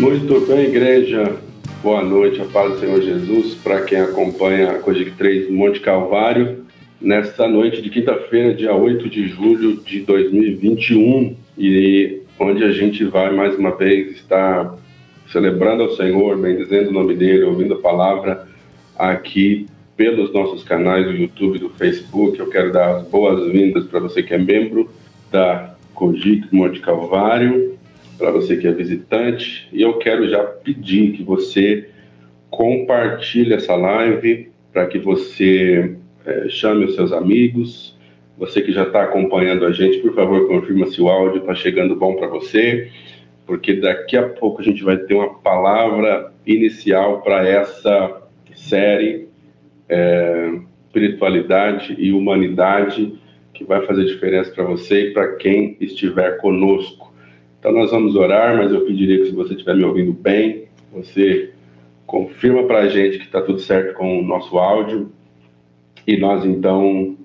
Muito bem, igreja. Boa noite, a paz do Senhor Jesus, para quem acompanha a Cogic 3 Monte Calvário, nesta noite de quinta-feira, dia 8 de julho de 2021, e onde a gente vai mais uma vez estar celebrando ao Senhor, bendizendo o nome dele, ouvindo a palavra aqui pelos nossos canais do YouTube, do Facebook. Eu quero dar as boas-vindas para você que é membro da Cogic Monte Calvário para você que é visitante. E eu quero já pedir que você compartilhe essa live para que você é, chame os seus amigos. Você que já está acompanhando a gente, por favor, confirma se o áudio está chegando bom para você, porque daqui a pouco a gente vai ter uma palavra inicial para essa série é, Espiritualidade e Humanidade, que vai fazer diferença para você e para quem estiver conosco. Então nós vamos orar, mas eu pediria que se você estiver me ouvindo bem, você confirma para a gente que está tudo certo com o nosso áudio e nós então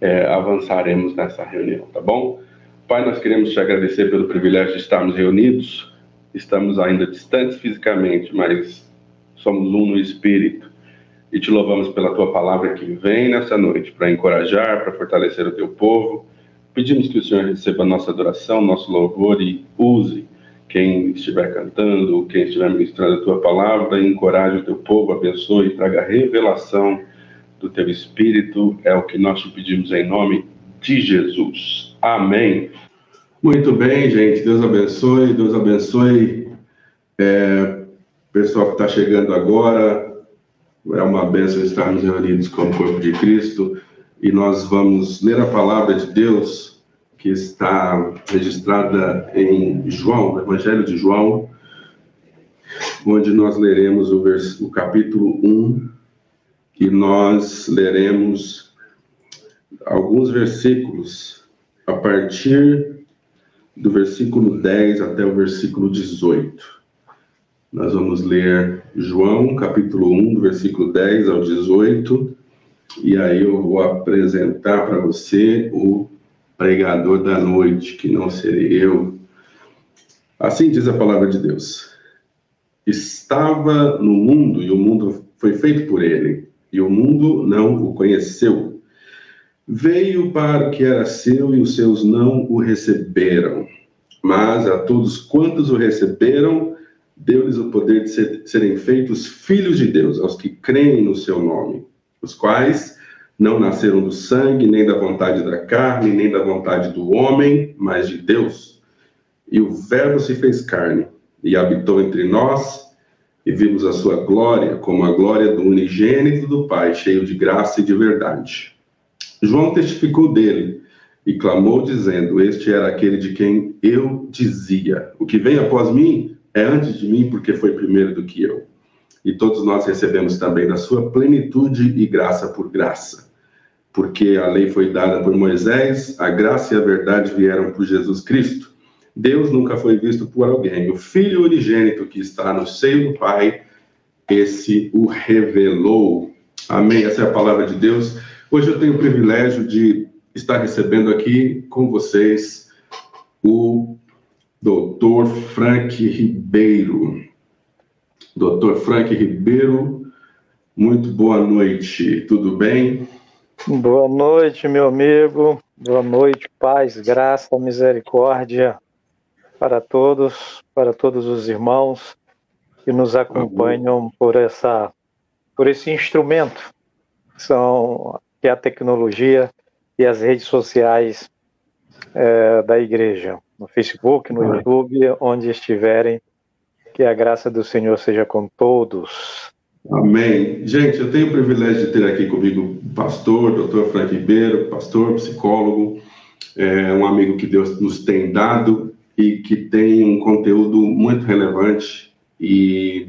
é, avançaremos nessa reunião, tá bom? Pai, nós queremos te agradecer pelo privilégio de estarmos reunidos. Estamos ainda distantes fisicamente, mas somos um no espírito. E te louvamos pela tua palavra que vem nessa noite para encorajar, para fortalecer o teu povo Pedimos que o Senhor receba nossa adoração, nosso louvor e use quem estiver cantando, quem estiver ministrando a tua palavra, encoraje o teu povo, abençoe e traga revelação do teu Espírito. É o que nós te pedimos em nome de Jesus. Amém. Muito bem, gente. Deus abençoe, Deus abençoe. É, pessoal que está chegando agora, é uma bênção estarmos reunidos como corpo de Cristo e nós vamos ler a palavra de Deus que está registrada em João, no Evangelho de João, onde nós leremos o, vers... o capítulo 1 e nós leremos alguns versículos a partir do versículo 10 até o versículo 18. Nós vamos ler João, capítulo 1, do versículo 10 ao 18 e aí eu vou apresentar para você o pregador da noite, que não serei eu. Assim diz a palavra de Deus. Estava no mundo e o mundo foi feito por ele, e o mundo não o conheceu. Veio para o que era seu e os seus não o receberam. Mas a todos quantos o receberam, deu-lhes o poder de ser, serem feitos filhos de Deus, aos que creem no seu nome os quais não nasceram do sangue, nem da vontade da carne, nem da vontade do homem, mas de Deus. E o Verbo se fez carne e habitou entre nós, e vimos a sua glória como a glória do unigênito do Pai, cheio de graça e de verdade. João testificou dele e clamou, dizendo: Este era aquele de quem eu dizia: O que vem após mim é antes de mim, porque foi primeiro do que eu e todos nós recebemos também da sua plenitude e graça por graça. Porque a lei foi dada por Moisés, a graça e a verdade vieram por Jesus Cristo. Deus nunca foi visto por alguém. O Filho unigênito que está no seio do Pai, esse o revelou. Amém. Essa é a palavra de Deus. Hoje eu tenho o privilégio de estar recebendo aqui com vocês o doutor Frank Ribeiro. Dr. Frank Ribeiro, muito boa noite, tudo bem? Boa noite, meu amigo. Boa noite, paz, graça, misericórdia para todos, para todos os irmãos que nos acompanham por essa por esse instrumento que são que é a tecnologia e as redes sociais é, da igreja, no Facebook, no YouTube, onde estiverem que a graça do Senhor seja com todos. Amém. Gente, eu tenho o privilégio de ter aqui comigo o pastor, doutor Frank Ribeiro, pastor, psicólogo, é um amigo que Deus nos tem dado e que tem um conteúdo muito relevante. E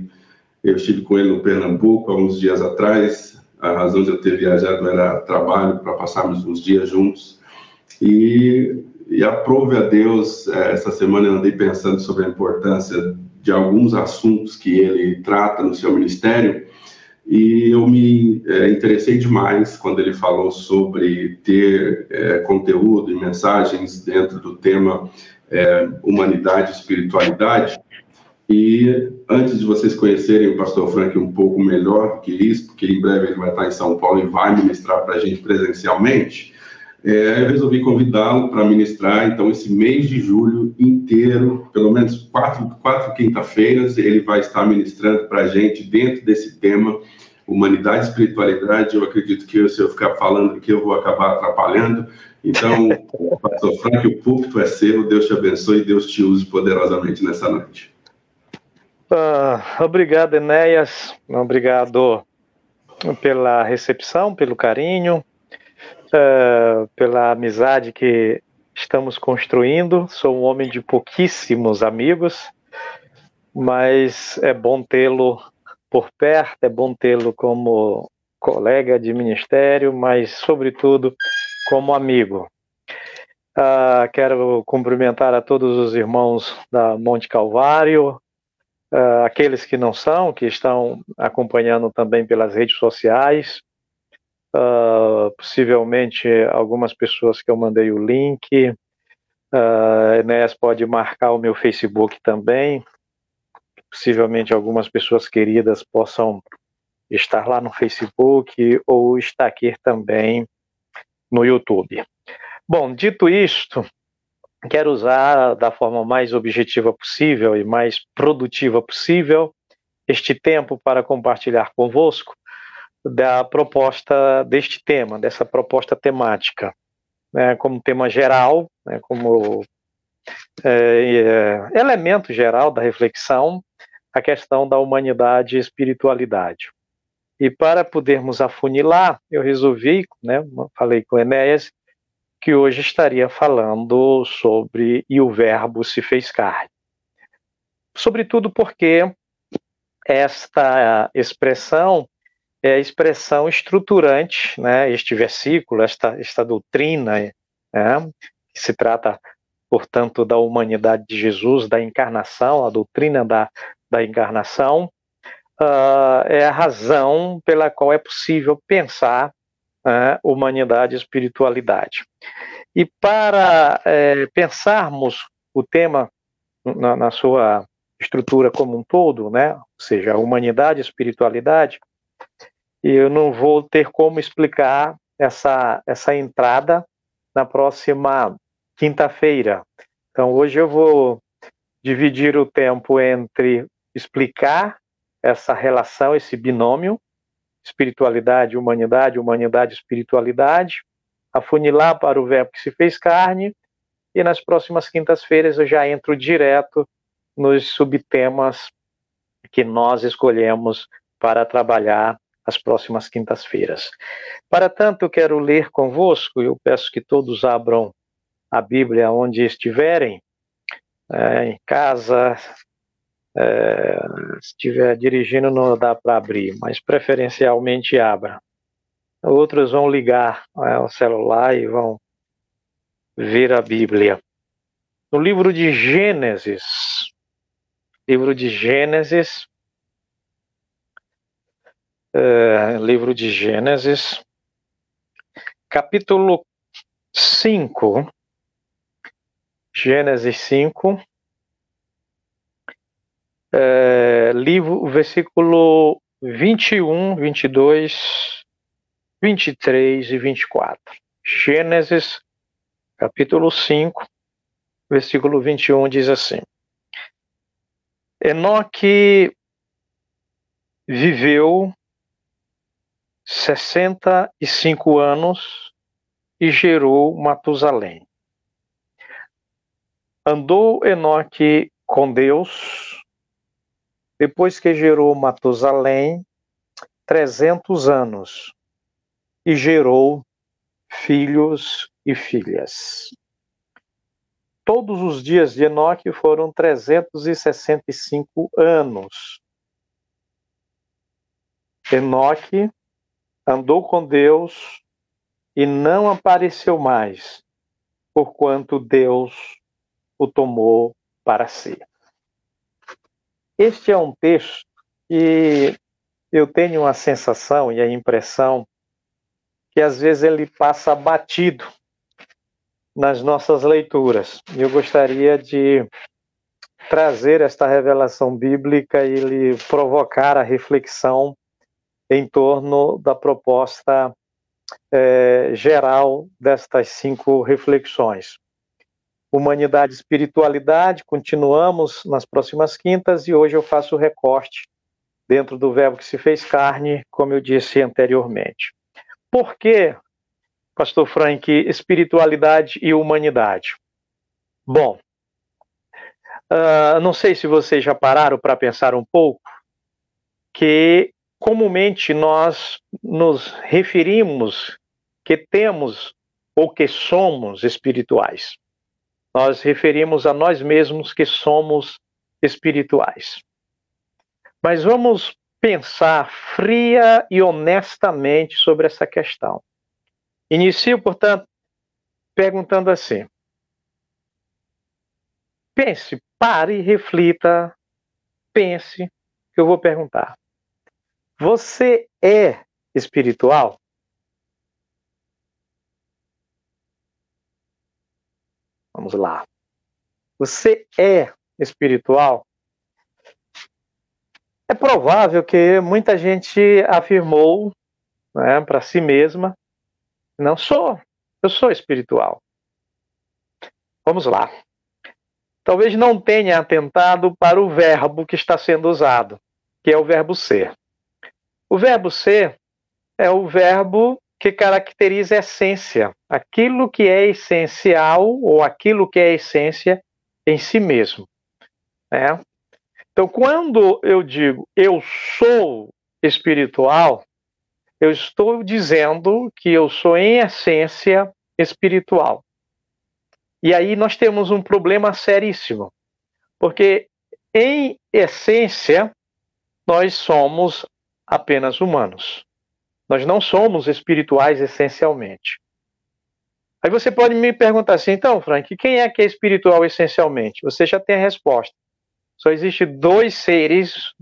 eu estive com ele no Pernambuco há uns dias atrás. A razão de eu ter viajado era trabalho para passarmos uns dias juntos. E, e aprove a Deus, é, essa semana eu andei pensando sobre a importância de alguns assuntos que ele trata no seu ministério, e eu me é, interessei demais quando ele falou sobre ter é, conteúdo e mensagens dentro do tema é, humanidade e espiritualidade. E antes de vocês conhecerem o pastor Frank um pouco melhor do que isso, porque em breve ele vai estar em São Paulo e vai ministrar para a gente presencialmente, é, eu resolvi convidá-lo para ministrar, então, esse mês de julho inteiro, pelo menos quatro, quatro quinta-feiras, ele vai estar ministrando para a gente dentro desse tema, humanidade e espiritualidade. Eu acredito que se eu ficar falando aqui, eu vou acabar atrapalhando. Então, pastor Frank, o púlpito é seu, Deus te abençoe e Deus te use poderosamente nessa noite. Uh, obrigado, Enéas. Obrigado pela recepção, pelo carinho, uh, pela amizade que estamos construindo. Sou um homem de pouquíssimos amigos, mas é bom tê-lo por perto, é bom tê-lo como colega de ministério, mas, sobretudo, como amigo. Uh, quero cumprimentar a todos os irmãos da Monte Calvário, uh, aqueles que não são, que estão acompanhando também pelas redes sociais, uh, possivelmente algumas pessoas que eu mandei o link. Uh, Enéas pode marcar o meu Facebook também. Possivelmente algumas pessoas queridas possam estar lá no Facebook ou estar aqui também no YouTube. Bom, dito isto, quero usar da forma mais objetiva possível e mais produtiva possível este tempo para compartilhar convosco da proposta deste tema, dessa proposta temática, né, como tema geral, né, como é, é, elemento geral da reflexão, a questão da humanidade e espiritualidade. E para podermos afunilar, eu resolvi, né, falei com Enéas, que hoje estaria falando sobre e o verbo se fez carne. Sobretudo porque esta expressão é a expressão estruturante, né, este versículo, esta, esta doutrina, né, que se trata, portanto, da humanidade de Jesus, da encarnação, a doutrina da, da encarnação, uh, é a razão pela qual é possível pensar né, humanidade e espiritualidade. E para é, pensarmos o tema na, na, sua estrutura como um todo, né, ou seja, a humanidade e espiritualidade, eu não vou ter como explicar essa, essa entrada na próxima quinta-feira. Então, hoje eu vou dividir o tempo entre explicar essa relação, esse binômio, espiritualidade, humanidade, humanidade, espiritualidade, afunilar para o verbo que se fez carne, e nas próximas quintas-feiras eu já entro direto nos subtemas que nós escolhemos para trabalhar as próximas quintas-feiras. Para tanto, eu quero ler convosco, eu peço que todos abram a Bíblia onde estiverem, é, em casa, é, se estiver dirigindo, não dá para abrir, mas preferencialmente abra. Outros vão ligar é, o celular e vão ver a Bíblia. No livro de Gênesis, livro de Gênesis, é, livro de Gênesis, capítulo 5, Gênesis 5, é, livro, versículo 21, 22, 23 e 24. Gênesis, capítulo 5, versículo 21 diz assim: Enoque viveu 65 anos e gerou Matusalém. Andou Enoque com Deus depois que gerou Matusalém 300 anos e gerou filhos e filhas. Todos os dias de Enoque foram 365 anos. Enoque andou com Deus e não apareceu mais, porquanto Deus o tomou para si. Este é um texto que eu tenho a sensação e a impressão que às vezes ele passa batido nas nossas leituras. Eu gostaria de trazer esta revelação bíblica e lhe provocar a reflexão em torno da proposta é, geral destas cinco reflexões. Humanidade e espiritualidade, continuamos nas próximas quintas e hoje eu faço o recorte dentro do verbo que se fez carne, como eu disse anteriormente. Por que, pastor Frank, espiritualidade e humanidade? Bom, uh, não sei se vocês já pararam para pensar um pouco que comumente nós nos referimos que temos ou que somos espirituais. Nós referimos a nós mesmos que somos espirituais. Mas vamos pensar fria e honestamente sobre essa questão. Inicio, portanto, perguntando assim: pense, pare, reflita, pense, que eu vou perguntar. Você é espiritual? Vamos lá. Você é espiritual? É provável que muita gente afirmou né, para si mesma: não sou, eu sou espiritual. Vamos lá. Talvez não tenha atentado para o verbo que está sendo usado, que é o verbo ser. O verbo ser é o verbo que caracteriza a essência, aquilo que é essencial ou aquilo que é essência em si mesmo. Né? Então, quando eu digo eu sou espiritual, eu estou dizendo que eu sou em essência espiritual. E aí nós temos um problema seríssimo, porque em essência nós somos apenas humanos. Nós não somos espirituais essencialmente. Aí você pode me perguntar assim, então, Frank, quem é que é espiritual essencialmente? Você já tem a resposta. Só existe dois seres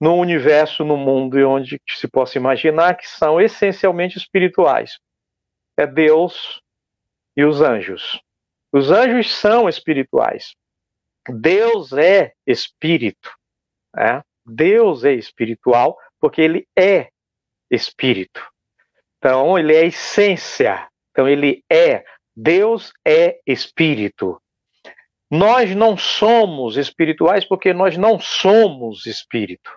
no universo, no mundo e onde se possa imaginar que são essencialmente espirituais. É Deus e os anjos. Os anjos são espirituais. Deus é espírito. Né? Deus é espiritual porque ele é espírito. Então, ele é essência. Então, ele é. Deus é espírito. Nós não somos espirituais porque nós não somos espírito.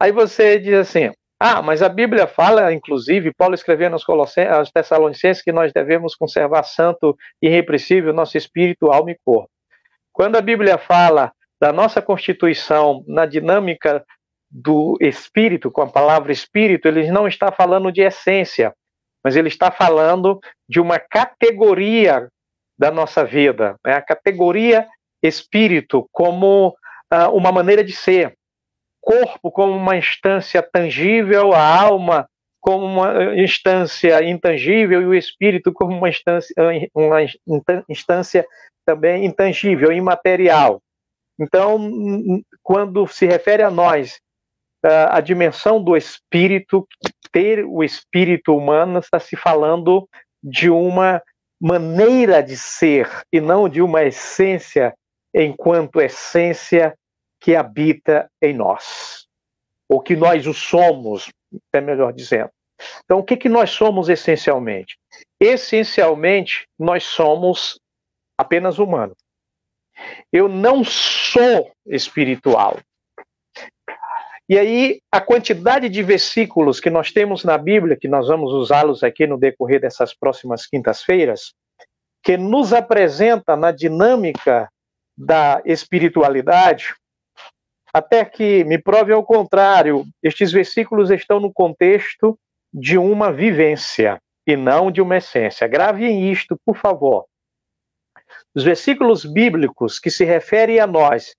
Aí você diz assim: ah, mas a Bíblia fala, inclusive, Paulo escreveu nos aos Tessalonicenses que nós devemos conservar santo e irrepressível nosso espírito, alma e corpo. Quando a Bíblia fala da nossa constituição na dinâmica do espírito, com a palavra espírito, ele não está falando de essência, mas ele está falando de uma categoria da nossa vida, né? a categoria espírito como uh, uma maneira de ser, corpo como uma instância tangível, a alma como uma instância intangível e o espírito como uma instância, uma instância também intangível, imaterial. Então, quando se refere a nós, a dimensão do espírito, ter o espírito humano, está se falando de uma maneira de ser e não de uma essência enquanto essência que habita em nós, ou que nós o somos, é melhor dizendo. Então, o que, que nós somos essencialmente? Essencialmente, nós somos apenas humanos. Eu não sou espiritual. E aí, a quantidade de versículos que nós temos na Bíblia, que nós vamos usá-los aqui no decorrer dessas próximas quintas-feiras, que nos apresenta na dinâmica da espiritualidade, até que me prove ao contrário, estes versículos estão no contexto de uma vivência e não de uma essência. Gravem isto, por favor. Os versículos bíblicos que se referem a nós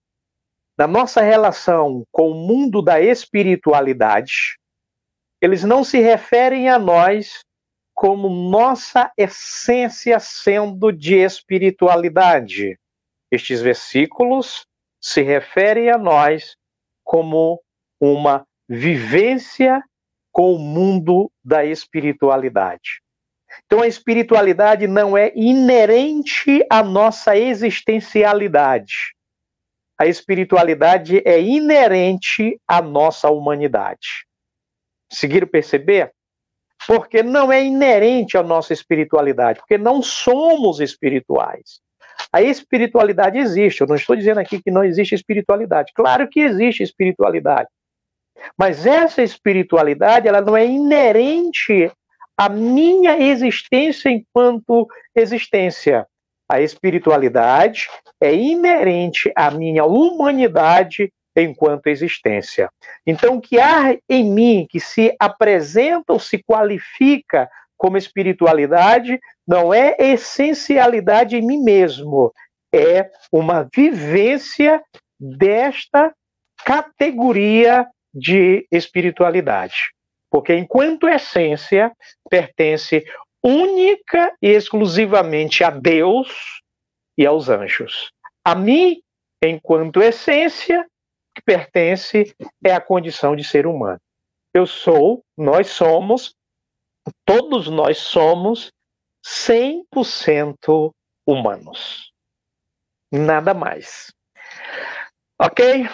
da nossa relação com o mundo da espiritualidade, eles não se referem a nós como nossa essência sendo de espiritualidade. Estes versículos se referem a nós como uma vivência com o mundo da espiritualidade. Então, a espiritualidade não é inerente à nossa existencialidade a espiritualidade é inerente à nossa humanidade. Conseguiram perceber? Porque não é inerente à nossa espiritualidade, porque não somos espirituais. A espiritualidade existe. Eu não estou dizendo aqui que não existe espiritualidade. Claro que existe espiritualidade. Mas essa espiritualidade, ela não é inerente à minha existência enquanto existência. A espiritualidade é inerente à minha humanidade enquanto existência. Então, o que há em mim que se apresenta ou se qualifica como espiritualidade não é essencialidade em mim mesmo, é uma vivência desta categoria de espiritualidade. Porque enquanto essência pertence única e exclusivamente a Deus e aos anjos. A mim, enquanto essência, que pertence é a condição de ser humano. Eu sou, nós somos, todos nós somos 100% humanos. Nada mais. Ok?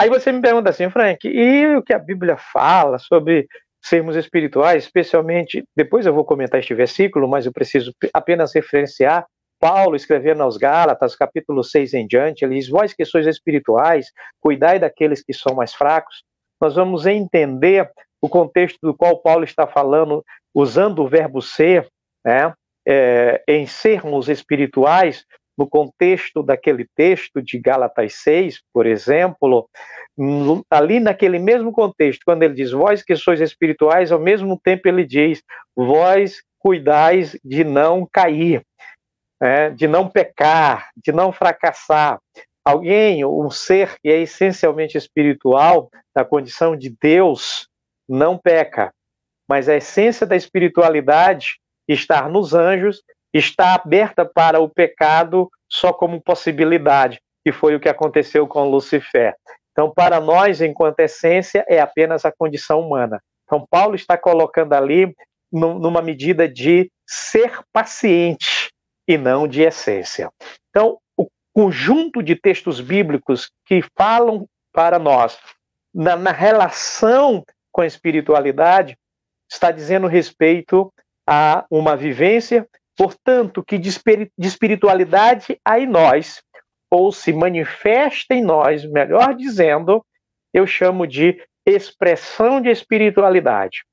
Aí você me pergunta assim, Frank, e o que a Bíblia fala sobre sermos espirituais, especialmente, depois eu vou comentar este versículo, mas eu preciso apenas referenciar Paulo escrevendo aos Gálatas, capítulo 6 em diante, ele diz: Vós que sois espirituais, cuidai daqueles que são mais fracos. Nós vamos entender o contexto do qual Paulo está falando, usando o verbo ser, né, é, em sermos espirituais, no contexto daquele texto de Gálatas 6, por exemplo, ali naquele mesmo contexto, quando ele diz vós que sois espirituais, ao mesmo tempo ele diz vós cuidais de não cair, né, de não pecar, de não fracassar. Alguém, um ser que é essencialmente espiritual, na condição de Deus, não peca, mas a essência da espiritualidade, estar nos anjos, está aberta para o pecado só como possibilidade, que foi o que aconteceu com Lucifer. Então, para nós, enquanto essência, é apenas a condição humana. Então, Paulo está colocando ali numa medida de ser paciente e não de essência. Então, o conjunto de textos bíblicos que falam para nós na, na relação com a espiritualidade está dizendo respeito a uma vivência Portanto, que de espiritualidade há em nós, ou se manifesta em nós, melhor dizendo, eu chamo de expressão de espiritualidade.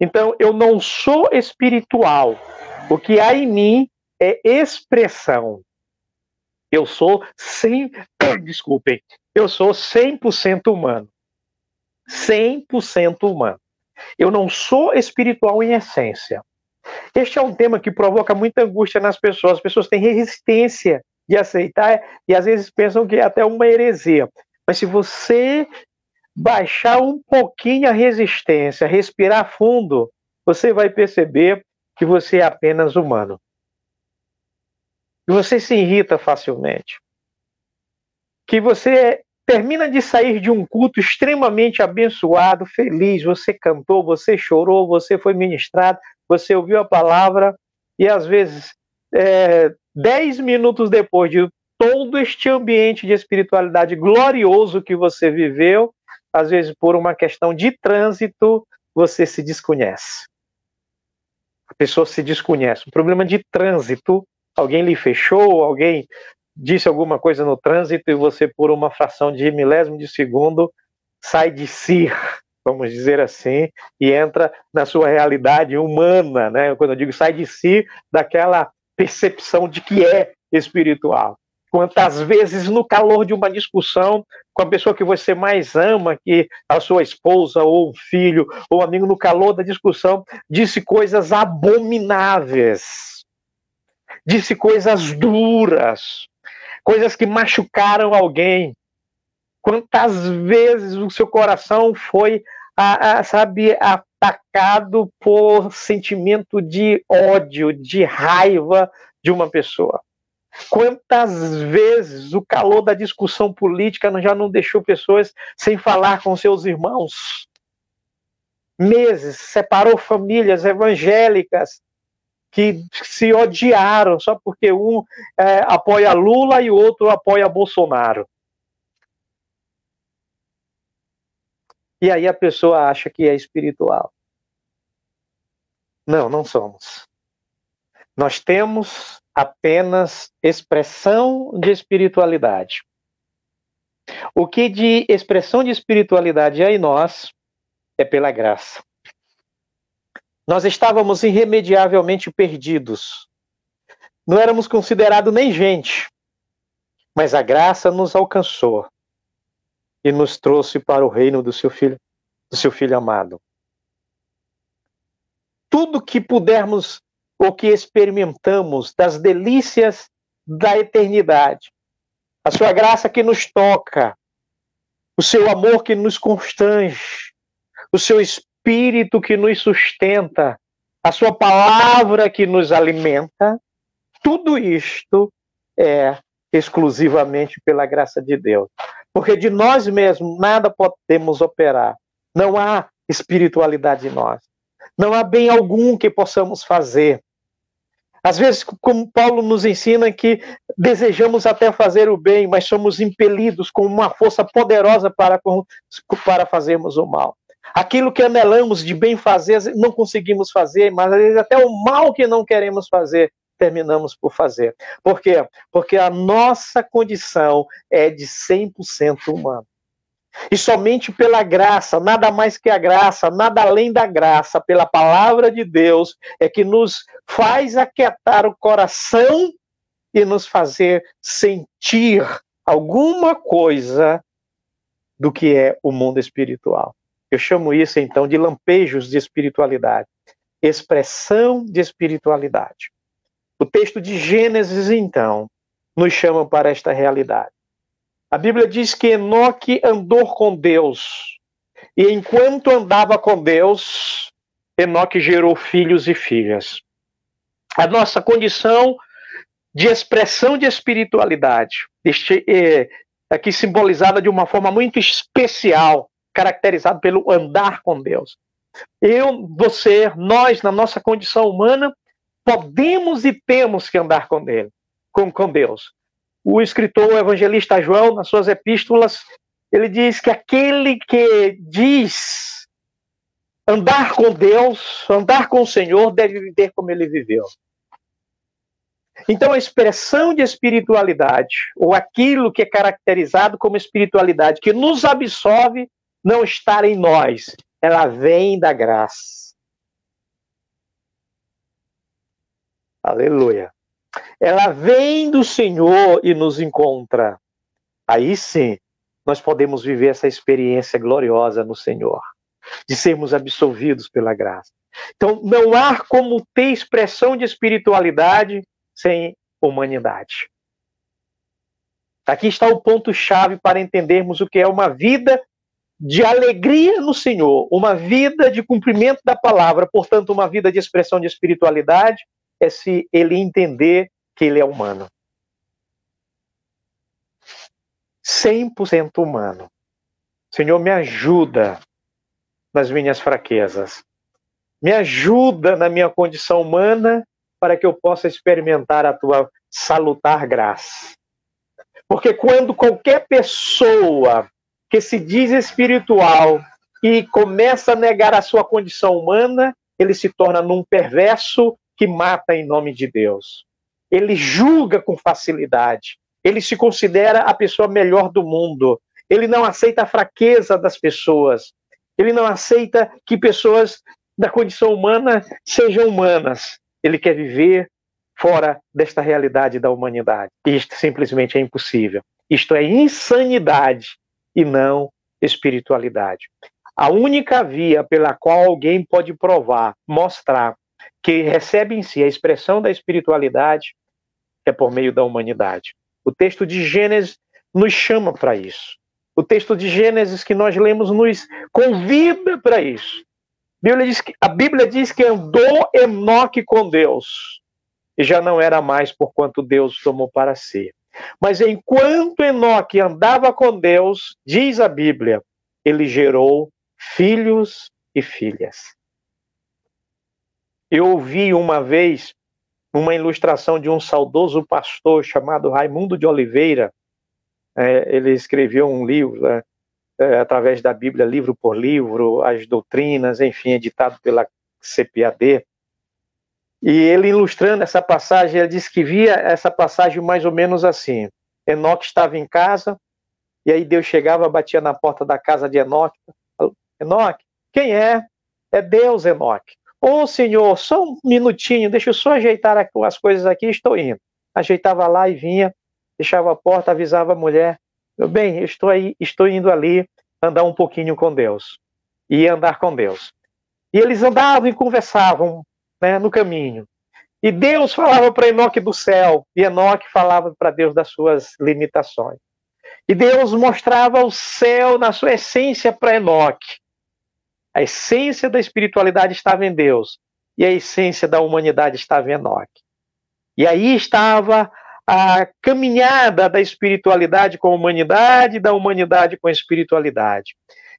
Então, eu não sou espiritual. O que há em mim é expressão. Eu sou 100, desculpem, eu sou 100% humano. 100% humano. Eu não sou espiritual em essência. Este é um tema que provoca muita angústia nas pessoas. As pessoas têm resistência de aceitar e às vezes pensam que é até uma heresia. Mas se você baixar um pouquinho a resistência, respirar fundo, você vai perceber que você é apenas humano. Que você se irrita facilmente. Que você termina de sair de um culto extremamente abençoado, feliz, você cantou, você chorou, você foi ministrado, você ouviu a palavra e às vezes, é, dez minutos depois de todo este ambiente de espiritualidade glorioso que você viveu, às vezes por uma questão de trânsito, você se desconhece. A pessoa se desconhece. Um problema de trânsito, alguém lhe fechou, alguém disse alguma coisa no trânsito e você, por uma fração de milésimo de segundo, sai de si vamos dizer assim, e entra na sua realidade humana, né? Quando eu digo sai de si, daquela percepção de que é espiritual. Quantas vezes no calor de uma discussão com a pessoa que você mais ama, que a sua esposa ou um filho ou um amigo, no calor da discussão, disse coisas abomináveis, disse coisas duras, coisas que machucaram alguém, Quantas vezes o seu coração foi, a, a, sabe, atacado por sentimento de ódio, de raiva de uma pessoa? Quantas vezes o calor da discussão política já não deixou pessoas sem falar com seus irmãos? Meses, separou famílias evangélicas que se odiaram só porque um é, apoia Lula e o outro apoia Bolsonaro. E aí a pessoa acha que é espiritual. Não, não somos. Nós temos apenas expressão de espiritualidade. O que de expressão de espiritualidade há em nós é pela graça. Nós estávamos irremediavelmente perdidos. Não éramos considerados nem gente, mas a graça nos alcançou e nos trouxe para o reino do seu filho, do seu filho amado. Tudo que pudermos ou que experimentamos das delícias da eternidade, a sua graça que nos toca, o seu amor que nos constrange, o seu espírito que nos sustenta, a sua palavra que nos alimenta, tudo isto é exclusivamente pela graça de Deus. Porque de nós mesmos nada podemos operar. Não há espiritualidade em nós. Não há bem algum que possamos fazer. Às vezes, como Paulo nos ensina que desejamos até fazer o bem, mas somos impelidos com uma força poderosa para, para fazermos o mal. Aquilo que anelamos de bem fazer, não conseguimos fazer, mas às vezes até o mal que não queremos fazer, terminamos por fazer. Por quê? Porque a nossa condição é de 100% humano. E somente pela graça, nada mais que a graça, nada além da graça, pela palavra de Deus, é que nos faz aquietar o coração e nos fazer sentir alguma coisa do que é o mundo espiritual. Eu chamo isso então de lampejos de espiritualidade, expressão de espiritualidade. O texto de Gênesis, então, nos chama para esta realidade. A Bíblia diz que Enoque andou com Deus. E enquanto andava com Deus, Enoque gerou filhos e filhas. A nossa condição de expressão de espiritualidade, este, é, aqui simbolizada de uma forma muito especial, caracterizado pelo andar com Deus. Eu, você, nós, na nossa condição humana, podemos e temos que andar com ele, com, com Deus. O escritor, o evangelista João, nas suas epístolas, ele diz que aquele que diz andar com Deus, andar com o Senhor, deve viver como ele viveu. Então, a expressão de espiritualidade, ou aquilo que é caracterizado como espiritualidade, que nos absorve, não está em nós, ela vem da graça. Aleluia. Ela vem do Senhor e nos encontra. Aí sim, nós podemos viver essa experiência gloriosa no Senhor, de sermos absolvidos pela graça. Então, não há como ter expressão de espiritualidade sem humanidade. Aqui está o ponto-chave para entendermos o que é uma vida de alegria no Senhor, uma vida de cumprimento da palavra, portanto, uma vida de expressão de espiritualidade, é se ele entender que ele é humano. 100% humano. Senhor, me ajuda nas minhas fraquezas. Me ajuda na minha condição humana para que eu possa experimentar a tua salutar graça. Porque quando qualquer pessoa que se diz espiritual e começa a negar a sua condição humana, ele se torna num perverso que mata em nome de Deus. Ele julga com facilidade. Ele se considera a pessoa melhor do mundo. Ele não aceita a fraqueza das pessoas. Ele não aceita que pessoas da condição humana sejam humanas. Ele quer viver fora desta realidade da humanidade. Isto simplesmente é impossível. Isto é insanidade e não espiritualidade. A única via pela qual alguém pode provar, mostrar que recebe em si a expressão da espiritualidade é por meio da humanidade. O texto de Gênesis nos chama para isso. O texto de Gênesis que nós lemos nos convida para isso. A Bíblia, diz que, a Bíblia diz que andou Enoque com Deus e já não era mais por quanto Deus tomou para si. Mas enquanto Enoque andava com Deus, diz a Bíblia, ele gerou filhos e filhas. Eu ouvi uma vez uma ilustração de um saudoso pastor chamado Raimundo de Oliveira. É, ele escreveu um livro, né? é, através da Bíblia, livro por livro, as doutrinas, enfim, editado pela CPAD. E ele ilustrando essa passagem, ele disse que via essa passagem mais ou menos assim. Enoque estava em casa, e aí Deus chegava, batia na porta da casa de Enoque. Enoque, quem é? É Deus, Enoque. Ô oh, Senhor, só um minutinho, deixa eu só ajeitar as coisas aqui, estou indo. Ajeitava lá e vinha, fechava a porta, avisava a mulher. Bem, estou aí, estou indo ali andar um pouquinho com Deus. E andar com Deus. E eles andavam e conversavam né, no caminho. E Deus falava para Enoque do céu, e Enoque falava para Deus das suas limitações. E Deus mostrava o céu na sua essência para Enoque. A essência da espiritualidade estava em Deus, e a essência da humanidade estava em Enoque. E aí estava a caminhada da espiritualidade com a humanidade, da humanidade com a espiritualidade.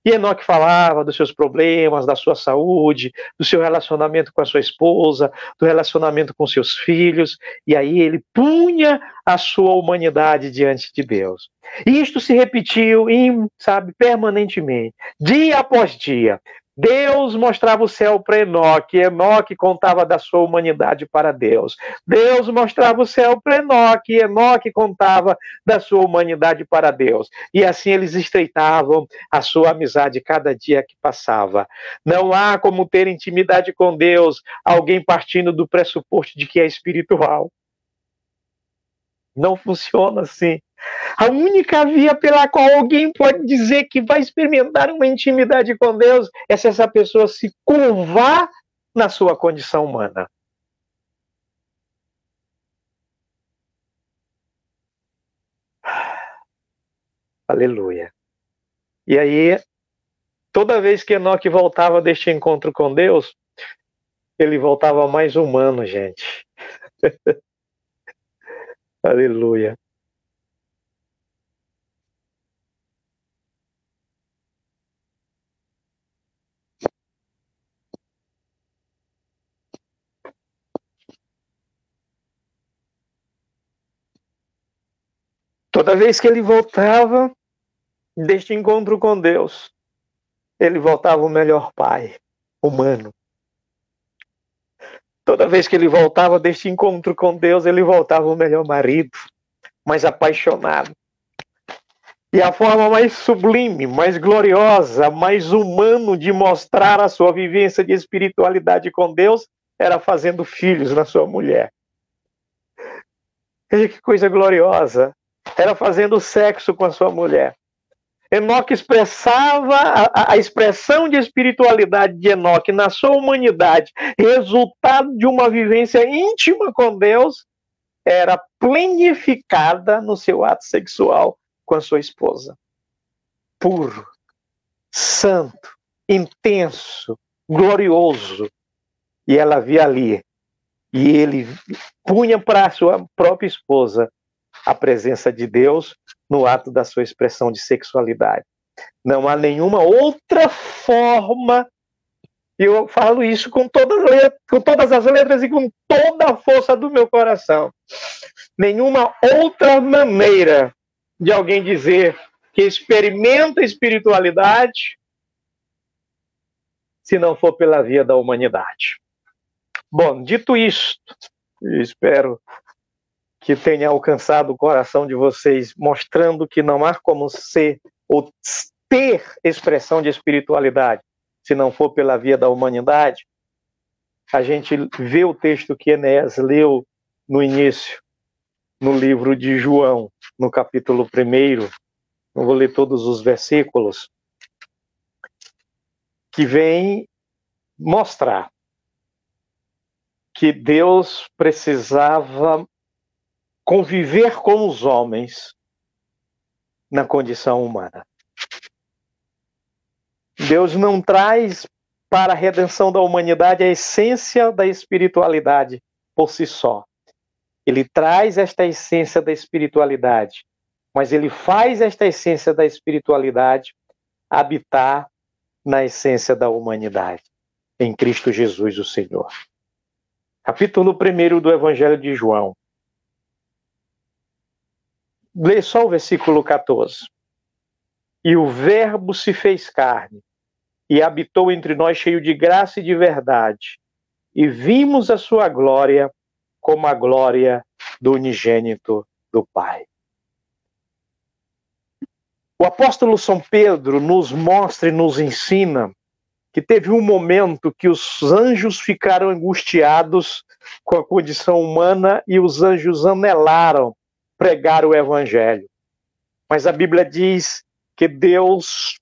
E Enoque falava dos seus problemas, da sua saúde, do seu relacionamento com a sua esposa, do relacionamento com seus filhos, e aí ele punha a sua humanidade diante de Deus. E isto se repetiu, em, sabe, permanentemente, dia após dia. Deus mostrava o céu para Enoque, Enoque contava da sua humanidade para Deus. Deus mostrava o céu para Enoque, Enoque contava da sua humanidade para Deus. E assim eles estreitavam a sua amizade cada dia que passava. Não há como ter intimidade com Deus alguém partindo do pressuposto de que é espiritual. Não funciona assim. A única via pela qual alguém pode dizer que vai experimentar uma intimidade com Deus é se essa pessoa se curvar na sua condição humana. Aleluia. E aí, toda vez que Enoque voltava deste encontro com Deus, ele voltava mais humano, gente. Aleluia. Toda vez que ele voltava deste encontro com Deus, ele voltava o melhor pai humano. Toda vez que ele voltava deste encontro com Deus, ele voltava o melhor marido, mais apaixonado. E a forma mais sublime, mais gloriosa, mais humano de mostrar a sua vivência de espiritualidade com Deus era fazendo filhos na sua mulher. Veja que coisa gloriosa era fazendo sexo com a sua mulher. Enoque expressava a, a, expressão de espiritualidade de Enoque na sua humanidade, resultado de uma vivência íntima com Deus, era plenificada no seu ato sexual com a sua esposa. Puro, santo, intenso, glorioso. E ela via ali. E ele punha para a sua própria esposa a presença de Deus no ato da sua expressão de sexualidade. Não há nenhuma outra forma, e eu falo isso com todas, com todas as letras e com toda a força do meu coração. Nenhuma outra maneira de alguém dizer que experimenta espiritualidade se não for pela via da humanidade. Bom, dito isto, espero que tenha alcançado o coração de vocês, mostrando que não há como ser ou ter expressão de espiritualidade se não for pela via da humanidade. A gente vê o texto que Enéas leu no início, no livro de João, no capítulo 1, não vou ler todos os versículos, que vem mostrar que Deus precisava conviver com os homens na condição humana. Deus não traz para a redenção da humanidade a essência da espiritualidade por si só. Ele traz esta essência da espiritualidade, mas ele faz esta essência da espiritualidade habitar na essência da humanidade, em Cristo Jesus, o Senhor. Capítulo 1 do Evangelho de João. Lê só o versículo 14. E o Verbo se fez carne e habitou entre nós cheio de graça e de verdade. E vimos a sua glória como a glória do unigênito do Pai. O apóstolo São Pedro nos mostra e nos ensina que teve um momento que os anjos ficaram angustiados com a condição humana e os anjos anelaram pregar o evangelho. Mas a Bíblia diz que Deus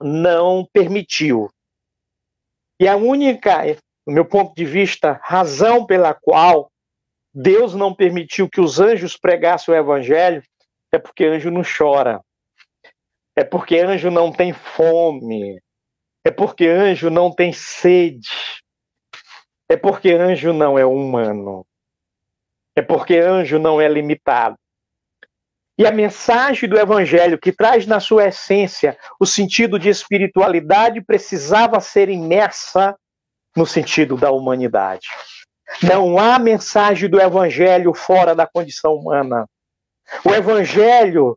não permitiu. E a única, no meu ponto de vista, razão pela qual Deus não permitiu que os anjos pregassem o evangelho é porque anjo não chora. É porque anjo não tem fome. É porque anjo não tem sede. É porque anjo não é humano. É porque anjo não é limitado. E a mensagem do Evangelho, que traz na sua essência o sentido de espiritualidade, precisava ser imersa no sentido da humanidade. Não há mensagem do Evangelho fora da condição humana. O Evangelho,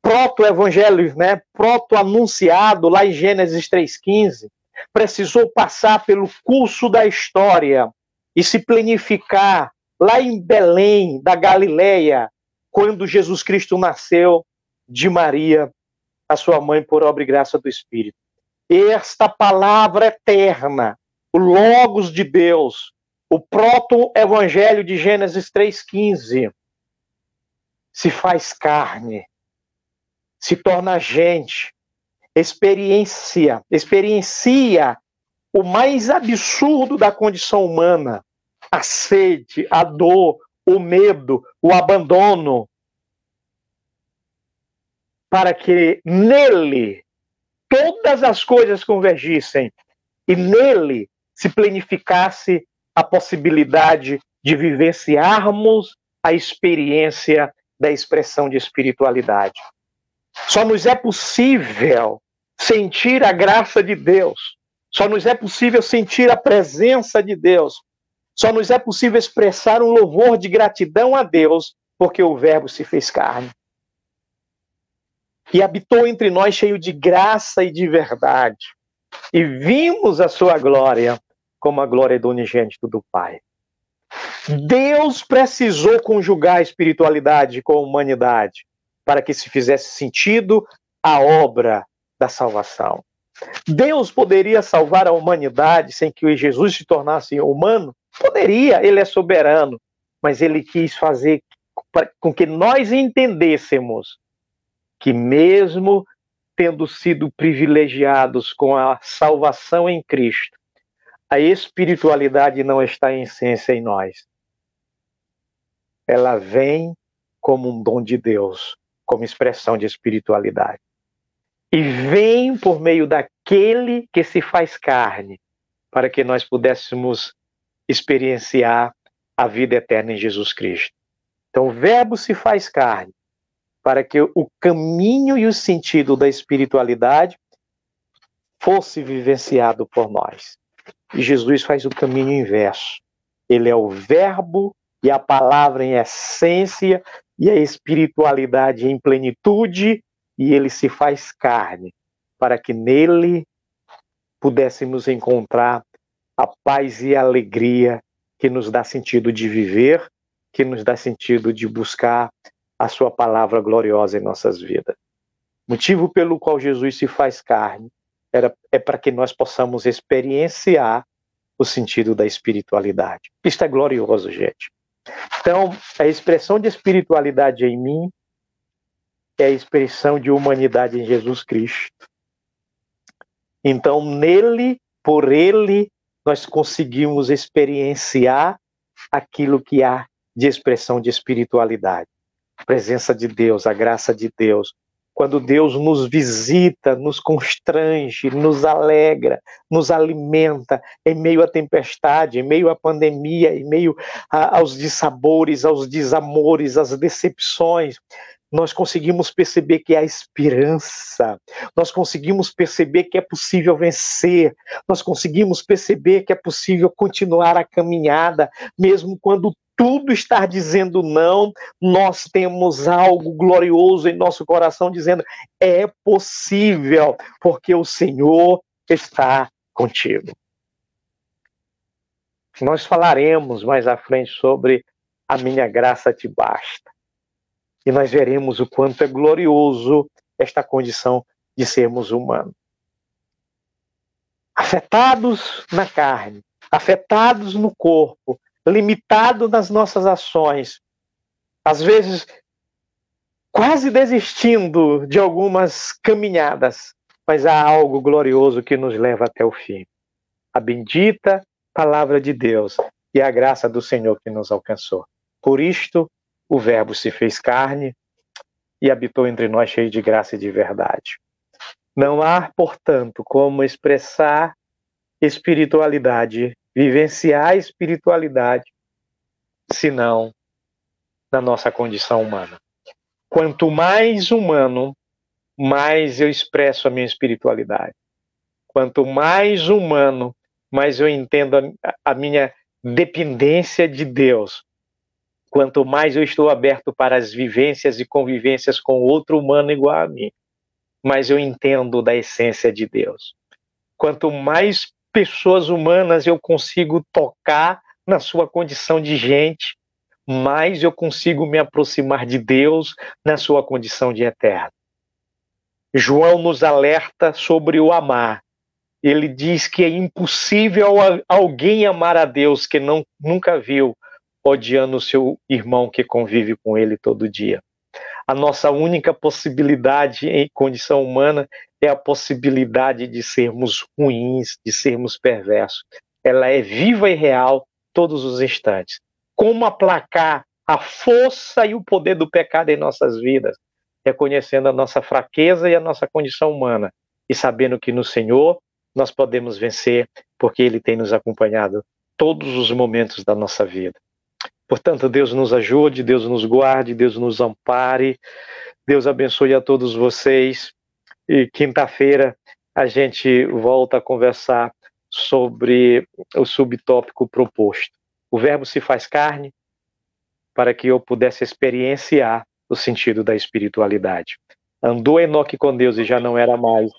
proto-evangelho, né, proto-anunciado lá em Gênesis 3,15, precisou passar pelo curso da história e se planificar lá em Belém, da Galileia, quando Jesus Cristo nasceu de Maria, a sua mãe, por obra e graça do Espírito. Esta palavra eterna, o Logos de Deus, o proto-evangelho de Gênesis 3,15, se faz carne, se torna gente, experiência, experiencia o mais absurdo da condição humana, a sede, a dor, o medo, o abandono, para que nele todas as coisas convergissem e nele se planificasse a possibilidade de vivenciarmos a experiência da expressão de espiritualidade. Só nos é possível sentir a graça de Deus, só nos é possível sentir a presença de Deus só nos é possível expressar um louvor de gratidão a Deus, porque o Verbo se fez carne. E habitou entre nós cheio de graça e de verdade. E vimos a sua glória como a glória do unigênito do Pai. Deus precisou conjugar a espiritualidade com a humanidade para que se fizesse sentido a obra da salvação. Deus poderia salvar a humanidade sem que Jesus se tornasse humano? Poderia, ele é soberano, mas ele quis fazer com que nós entendêssemos que, mesmo tendo sido privilegiados com a salvação em Cristo, a espiritualidade não está em essência em nós. Ela vem como um dom de Deus, como expressão de espiritualidade. E vem por meio daquele que se faz carne, para que nós pudéssemos experienciar a vida eterna em Jesus Cristo. Então, o Verbo se faz carne para que o caminho e o sentido da espiritualidade fosse vivenciado por nós. E Jesus faz o caminho inverso. Ele é o Verbo e a palavra em essência e a espiritualidade em plenitude, e ele se faz carne para que nele pudéssemos encontrar a paz e a alegria que nos dá sentido de viver, que nos dá sentido de buscar a sua palavra gloriosa em nossas vidas. Motivo pelo qual Jesus se faz carne era, é para que nós possamos experienciar o sentido da espiritualidade. Isto é glorioso, gente. Então, a expressão de espiritualidade em mim é a expressão de humanidade em Jesus Cristo. Então, nele, por ele, nós conseguimos experienciar aquilo que há de expressão de espiritualidade. A presença de Deus, a graça de Deus. Quando Deus nos visita, nos constrange, nos alegra, nos alimenta em meio à tempestade, em meio à pandemia, em meio a, aos dissabores, aos desamores, às decepções nós conseguimos perceber que há esperança, nós conseguimos perceber que é possível vencer, nós conseguimos perceber que é possível continuar a caminhada, mesmo quando tudo estar dizendo não, nós temos algo glorioso em nosso coração dizendo: é possível, porque o Senhor está contigo. Nós falaremos mais à frente sobre a minha graça te basta. E nós veremos o quanto é glorioso esta condição de sermos humanos. Afetados na carne, afetados no corpo, limitado nas nossas ações, às vezes quase desistindo de algumas caminhadas, mas há algo glorioso que nos leva até o fim. A bendita palavra de Deus e a graça do Senhor que nos alcançou. Por isto, o Verbo se fez carne e habitou entre nós cheio de graça e de verdade. Não há, portanto, como expressar espiritualidade vivenciar espiritualidade, senão na nossa condição humana. Quanto mais humano, mais eu expresso a minha espiritualidade. Quanto mais humano, mais eu entendo a minha dependência de Deus. Quanto mais eu estou aberto para as vivências e convivências com outro humano igual a mim, mais eu entendo da essência de Deus. Quanto mais pessoas humanas eu consigo tocar na sua condição de gente, mais eu consigo me aproximar de Deus na sua condição de eterno. João nos alerta sobre o amar. Ele diz que é impossível alguém amar a Deus que não, nunca viu, odiando o seu irmão que convive com ele todo dia. A nossa única possibilidade em condição humana é a possibilidade de sermos ruins, de sermos perversos. Ela é viva e real todos os instantes. Como aplacar a força e o poder do pecado em nossas vidas? Reconhecendo a nossa fraqueza e a nossa condição humana e sabendo que no Senhor nós podemos vencer, porque Ele tem nos acompanhado todos os momentos da nossa vida. Portanto, Deus nos ajude, Deus nos guarde, Deus nos ampare, Deus abençoe a todos vocês. E quinta-feira a gente volta a conversar sobre o subtópico proposto. O Verbo se faz carne para que eu pudesse experienciar o sentido da espiritualidade. Andou Enoque com Deus e já não era mais,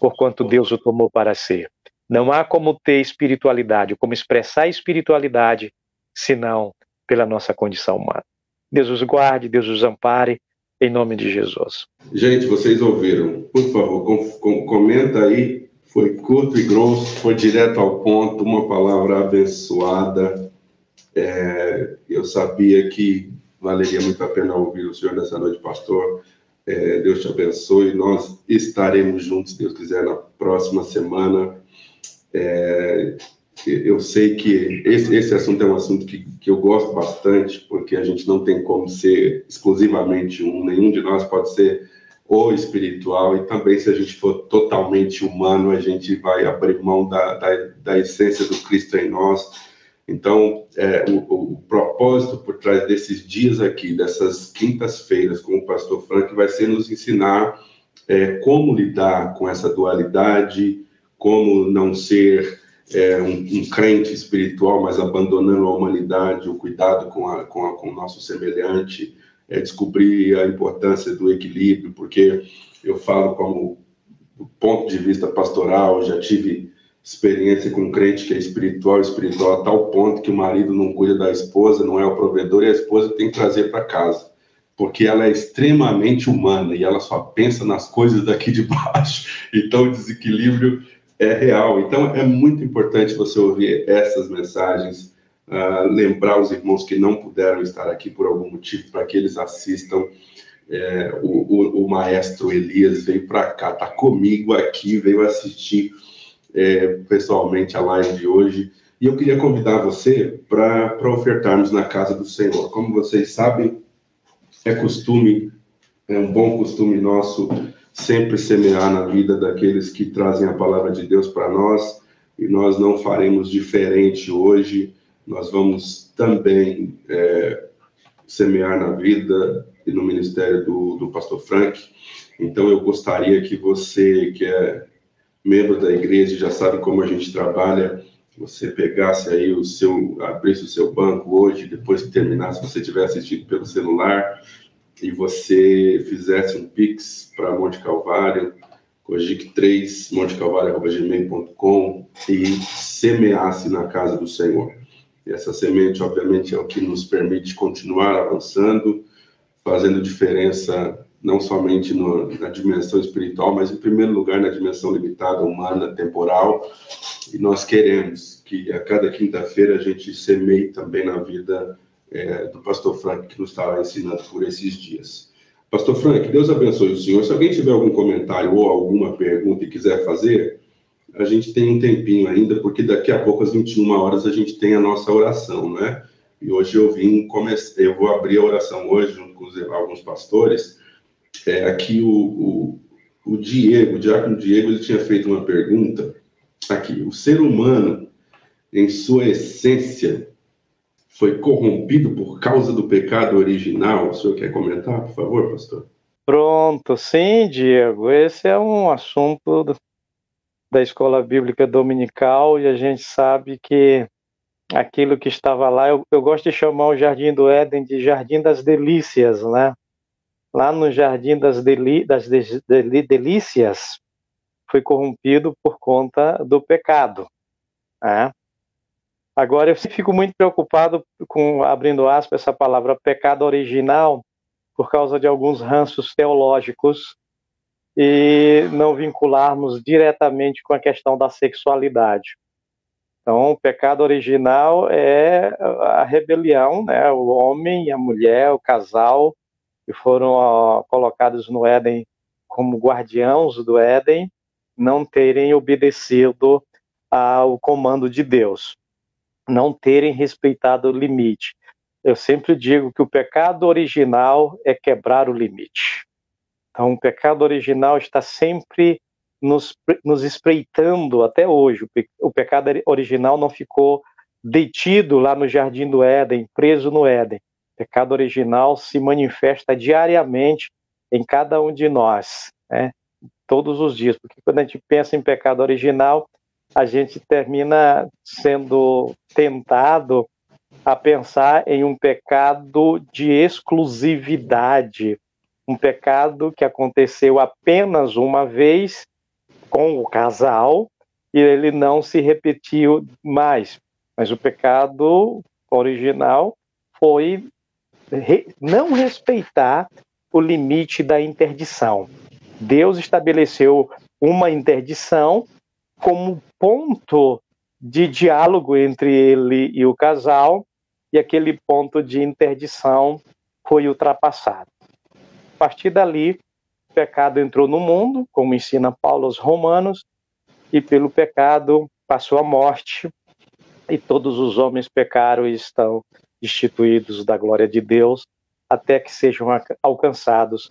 porquanto Deus o tomou para ser. Não há como ter espiritualidade, como expressar espiritualidade, senão pela nossa condição humana. Deus os guarde, Deus os ampare em nome de Jesus. Gente, vocês ouviram? Por favor, com, com, comenta aí. Foi curto e grosso, foi direto ao ponto, uma palavra abençoada. É, eu sabia que valeria muito a pena ouvir o senhor nessa noite, pastor. É, Deus te abençoe. Nós estaremos juntos, se Deus quiser, na próxima semana. É, eu sei que esse, esse assunto é um assunto que, que eu gosto bastante, porque a gente não tem como ser exclusivamente um, nenhum de nós pode ser ou espiritual, e também se a gente for totalmente humano, a gente vai abrir mão da, da, da essência do Cristo em nós. Então, é, o, o, propósito por trás desses dias aqui, dessas quintas-feiras com o pastor Frank, vai ser nos ensinar é, como lidar com essa dualidade, como não ser é, um, um, crente espiritual, mas abandonando a humanidade, o cuidado com, a, com, a, com o nosso semelhante, é, descobrir a importância do equilíbrio, porque eu falo como do ponto de vista pastoral, já tive experiência com um crente que é espiritual, espiritual a tal ponto que o marido não cuida da esposa, não é o provedor, e a esposa tem que trazer para casa, porque ela é extremamente humana e ela só pensa nas coisas daqui de baixo. Então, o desequilíbrio é real. Então, é muito importante você ouvir essas mensagens, uh, lembrar os irmãos que não puderam estar aqui por algum motivo, para que eles assistam. É, o, o, o, maestro Elias veio para cá, está comigo aqui, veio assistir é, pessoalmente a live de hoje. E eu queria convidar você para ofertarmos na casa do Senhor. Como vocês sabem, é costume, é um bom costume nosso sempre semear na vida daqueles que trazem a palavra de Deus para nós, e nós não faremos diferente hoje, nós vamos também é, semear na vida e no ministério do, do pastor Frank. Então, eu gostaria que você, que é membro da igreja, já sabe como a gente trabalha, você pegasse aí o seu, abrisse o seu banco hoje, depois que terminasse, você tiver assistido pelo celular, e você fizesse um Pix para Monte Calvário, cogic3, montecalvário.gmail.com e semeasse na casa do Senhor. E essa semente, obviamente, é o que nos permite continuar avançando, fazendo diferença não somente no, na dimensão espiritual, mas em primeiro lugar na dimensão limitada, humana, temporal. E nós queremos que a cada quinta-feira a gente semeie também na vida é, do pastor Frank, que nos está ensinando por esses dias. Pastor Frank, Deus abençoe o senhor. Se alguém tiver algum comentário ou alguma pergunta e quiser fazer, a gente tem um tempinho ainda, porque daqui a pouco, às 21 horas, a gente tem a nossa oração, né? E hoje eu vim, eu vou abrir a oração hoje, junto com alguns pastores, é, aqui o, o, o Diego, o Diácono Diego, ele tinha feito uma pergunta aqui. O ser humano, em sua essência, foi corrompido por causa do pecado original? O senhor quer comentar, por favor, pastor? Pronto, sim, Diego. Esse é um assunto da escola bíblica dominical e a gente sabe que aquilo que estava lá, eu, eu gosto de chamar o Jardim do Éden de Jardim das Delícias, né? lá no Jardim das, Deli, das de, de, Delícias, foi corrompido por conta do pecado. Né? Agora, eu fico muito preocupado com, abrindo aspas, essa palavra pecado original, por causa de alguns ranços teológicos e não vincularmos diretamente com a questão da sexualidade. Então, o pecado original é a rebelião, né? o homem e a mulher, o casal, que foram ó, colocados no Éden como guardiãos do Éden, não terem obedecido ao comando de Deus, não terem respeitado o limite. Eu sempre digo que o pecado original é quebrar o limite. Então, o pecado original está sempre nos, nos espreitando até hoje. O, pe, o pecado original não ficou detido lá no jardim do Éden, preso no Éden pecado original se manifesta diariamente em cada um de nós, né? todos os dias, porque quando a gente pensa em pecado original, a gente termina sendo tentado a pensar em um pecado de exclusividade, um pecado que aconteceu apenas uma vez com o casal e ele não se repetiu mais. Mas o pecado original foi não respeitar o limite da interdição. Deus estabeleceu uma interdição como ponto de diálogo entre ele e o casal, e aquele ponto de interdição foi ultrapassado. A partir dali, o pecado entrou no mundo, como ensina Paulo aos Romanos, e pelo pecado passou a morte, e todos os homens pecaram e estão destituídos da glória de Deus, até que sejam alcançados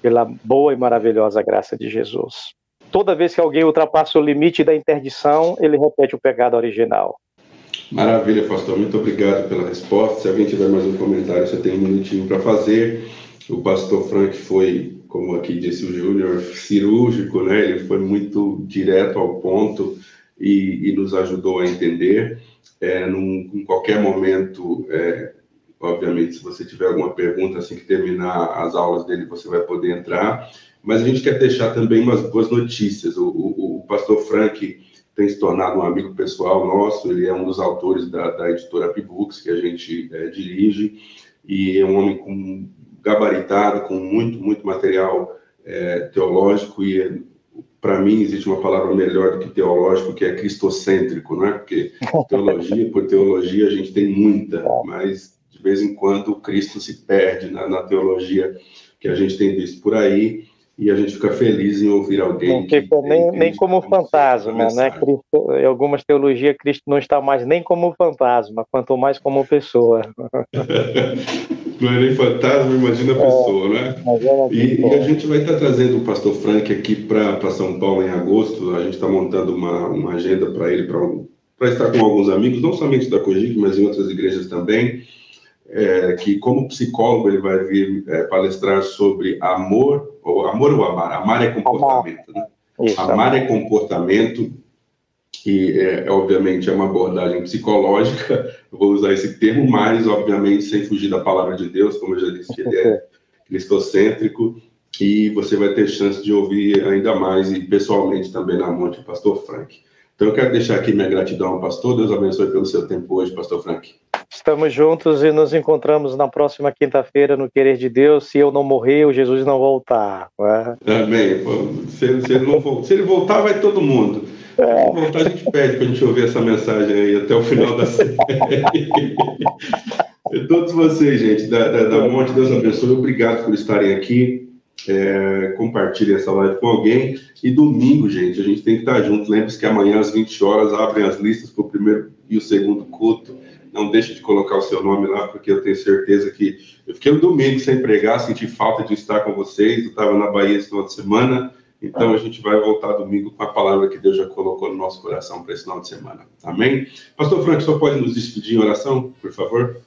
pela boa e maravilhosa graça de Jesus. Toda vez que alguém ultrapassa o limite da interdição, ele repete o pecado original. Maravilha, pastor. Muito obrigado pela resposta. Se alguém tiver mais um comentário, você tem um minutinho para fazer. O pastor Frank foi, como aqui disse o Júnior, cirúrgico, né? Ele foi muito direto ao ponto e, e nos ajudou a entender é, num, em qualquer momento, é, obviamente, se você tiver alguma pergunta assim que terminar as aulas dele, você vai poder entrar. Mas a gente quer deixar também umas boas notícias. O, o, o pastor Frank tem se tornado um amigo pessoal nosso, ele é um dos autores da, da editora P-Books, que a gente é, dirige, e é um homem com, gabaritado, com muito, muito material é, teológico, e para mim, existe uma palavra melhor do que teológico, que é cristocêntrico, não é? Porque teologia por teologia a gente tem muita, mas de vez em quando o Cristo se perde na, na teologia que a gente tem visto por aí e a gente fica feliz em ouvir alguém. Não fica nem, nem como fantasma, né? Cristo, em algumas teologias, Cristo não está mais nem como fantasma, quanto mais como pessoa. não é nem fantasma, imagina a é, pessoa, né? E, e, a gente vai estar trazendo o pastor Frank aqui para São Paulo em agosto. A gente está montando uma, uma agenda para ele, para estar com alguns amigos, não somente da Cogic, mas em outras igrejas também é, que como psicólogo ele vai vir é, palestrar sobre amor, ou amor ou amar? Amar é comportamento, né? Isso, amar é comportamento que é, obviamente é uma abordagem psicológica, eu vou usar esse termo, mas obviamente sem fugir da palavra de Deus, como eu já disse, ele é cristocêntrico, e você vai ter chance de ouvir ainda mais e pessoalmente também na Monte Pastor Frank. Então eu quero deixar aqui minha gratidão ao pastor, Deus abençoe pelo seu tempo hoje, Pastor Frank. Estamos juntos e nos encontramos na próxima quinta-feira no Querer de Deus. Se eu não morrer, o Jesus não voltar. É? Amém. Se, se, ele não, se ele voltar, vai todo mundo. É. voltar, a gente pede para a gente ouvir essa mensagem aí até o final da série. todos vocês, gente, da, da, da Monte, Deus abençoe. Obrigado por estarem aqui. É, compartilhe essa live com alguém. E domingo, gente, a gente tem que estar junto. Lembre-se que amanhã às 20 horas abrem as listas para o primeiro e o segundo culto. Não deixe de colocar o seu nome lá, porque eu tenho certeza que. Eu fiquei um domingo sem pregar, senti falta de estar com vocês. Eu estava na Bahia esse final de semana. Então a gente vai voltar domingo com a palavra que Deus já colocou no nosso coração para esse final de semana. Amém? Pastor Frank, só pode nos despedir em oração, por favor?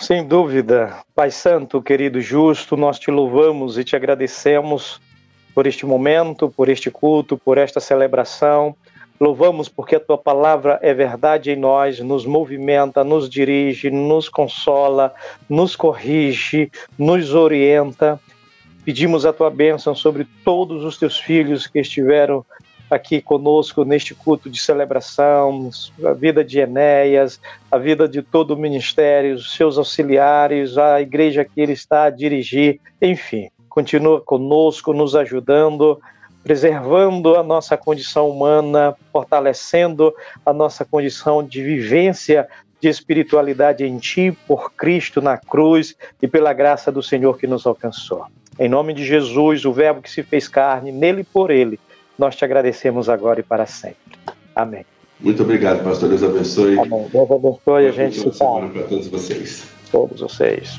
Sem dúvida. Pai Santo, querido justo, nós te louvamos e te agradecemos por este momento, por este culto, por esta celebração. Louvamos porque a tua palavra é verdade em nós, nos movimenta, nos dirige, nos consola, nos corrige, nos orienta. Pedimos a tua bênção sobre todos os teus filhos que estiveram aqui conosco neste culto de celebração, a vida de Enéas, a vida de todo o ministério, os seus auxiliares, a igreja que ele está a dirigir, enfim, continua conosco, nos ajudando, preservando a nossa condição humana, fortalecendo a nossa condição de vivência de espiritualidade em Ti, por Cristo na cruz e pela graça do Senhor que nos alcançou. Em nome de Jesus, o Verbo que se fez carne, nele por ele, nós te agradecemos agora e para sempre. Amém. Muito obrigado, pastor. Deus abençoe. Amém. Deus abençoe. A gente se fala. para todos vocês. Todos vocês.